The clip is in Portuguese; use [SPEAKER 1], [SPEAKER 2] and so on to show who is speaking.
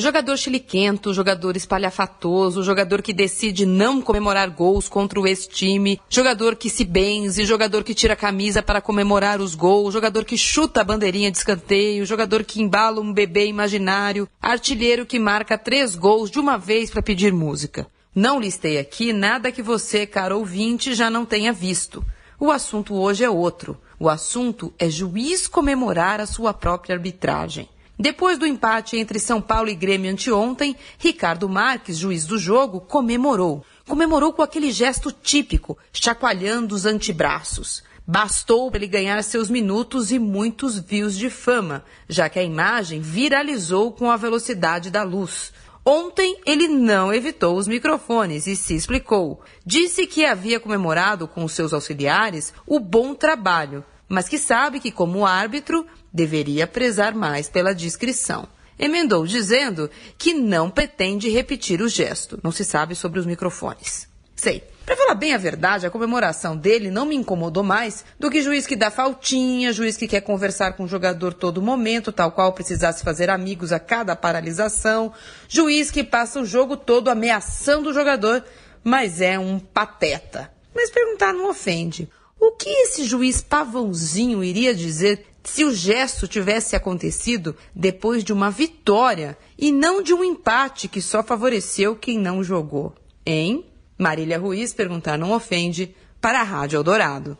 [SPEAKER 1] Jogador chiliquento, jogador espalhafatoso, jogador que decide não comemorar gols contra o ex-time, jogador que se benze, jogador que tira a camisa para comemorar os gols, jogador que chuta a bandeirinha de escanteio, jogador que embala um bebê imaginário, artilheiro que marca três gols de uma vez para pedir música. Não listei aqui nada que você, caro ouvinte, já não tenha visto. O assunto hoje é outro. O assunto é juiz comemorar a sua própria arbitragem. Depois do empate entre São Paulo e Grêmio anteontem, Ricardo Marques, juiz do jogo, comemorou. Comemorou com aquele gesto típico, chacoalhando os antebraços. Bastou para ele ganhar seus minutos e muitos views de fama, já que a imagem viralizou com a velocidade da luz. Ontem ele não evitou os microfones e se explicou. Disse que havia comemorado com seus auxiliares o bom trabalho, mas que sabe que, como árbitro, deveria prezar mais pela discrição. Emendou dizendo que não pretende repetir o gesto. Não se sabe sobre os microfones. Sei. Para falar bem a verdade, a comemoração dele não me incomodou mais do que juiz que dá faltinha, juiz que quer conversar com o jogador todo momento, tal qual precisasse fazer amigos a cada paralisação, juiz que passa o jogo todo ameaçando o jogador, mas é um pateta. Mas perguntar não ofende. O que esse juiz pavãozinho iria dizer se o gesto tivesse acontecido depois de uma vitória e não de um empate que só favoreceu quem não jogou? Hein? Marília Ruiz perguntar não ofende para a Rádio Eldorado.